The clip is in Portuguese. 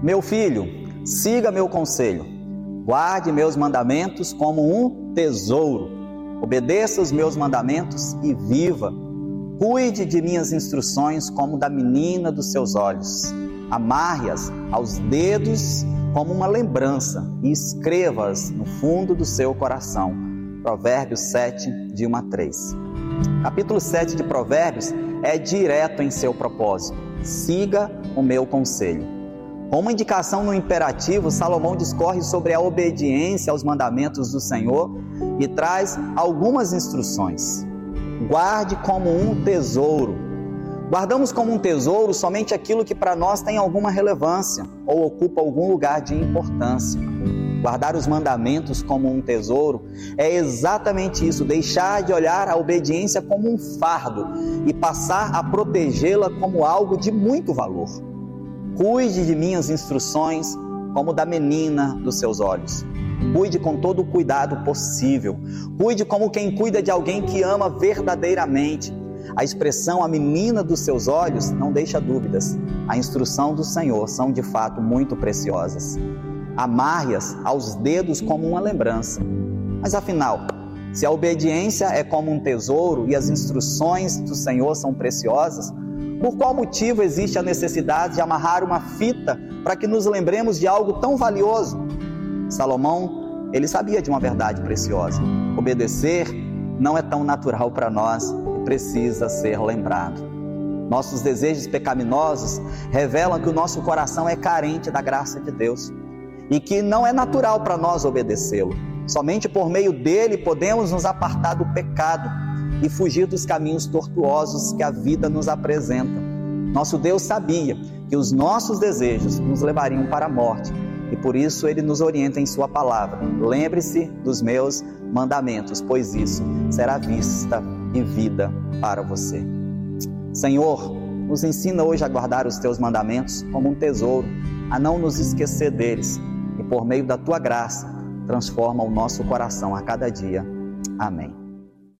Meu filho, siga meu conselho, guarde meus mandamentos como um tesouro, obedeça os meus mandamentos e viva. Cuide de minhas instruções como da menina dos seus olhos. Amarre-as aos dedos como uma lembrança e escreva-as no fundo do seu coração. Provérbios 7, de 1 a 3. Capítulo 7 de Provérbios é direto em seu propósito. Siga o meu conselho. Com uma indicação no imperativo, Salomão discorre sobre a obediência aos mandamentos do Senhor e traz algumas instruções. Guarde como um tesouro. Guardamos como um tesouro somente aquilo que para nós tem alguma relevância ou ocupa algum lugar de importância. Guardar os mandamentos como um tesouro é exatamente isso, deixar de olhar a obediência como um fardo e passar a protegê-la como algo de muito valor. Cuide de minhas instruções como da menina dos seus olhos. Cuide com todo o cuidado possível. Cuide como quem cuida de alguém que ama verdadeiramente. A expressão a menina dos seus olhos não deixa dúvidas. A instrução do Senhor são de fato muito preciosas. Amarre-as aos dedos como uma lembrança. Mas afinal, se a obediência é como um tesouro e as instruções do Senhor são preciosas, por qual motivo existe a necessidade de amarrar uma fita para que nos lembremos de algo tão valioso? Salomão, ele sabia de uma verdade preciosa. Obedecer não é tão natural para nós e precisa ser lembrado. Nossos desejos pecaminosos revelam que o nosso coração é carente da graça de Deus e que não é natural para nós obedecê-lo. Somente por meio dele podemos nos apartar do pecado e fugir dos caminhos tortuosos que a vida nos apresenta. Nosso Deus sabia que os nossos desejos nos levariam para a morte e por isso ele nos orienta em Sua palavra. Lembre-se dos meus mandamentos, pois isso será vista e vida para você. Senhor, nos ensina hoje a guardar os teus mandamentos como um tesouro, a não nos esquecer deles e por meio da tua graça transforma o nosso coração a cada dia. Amém.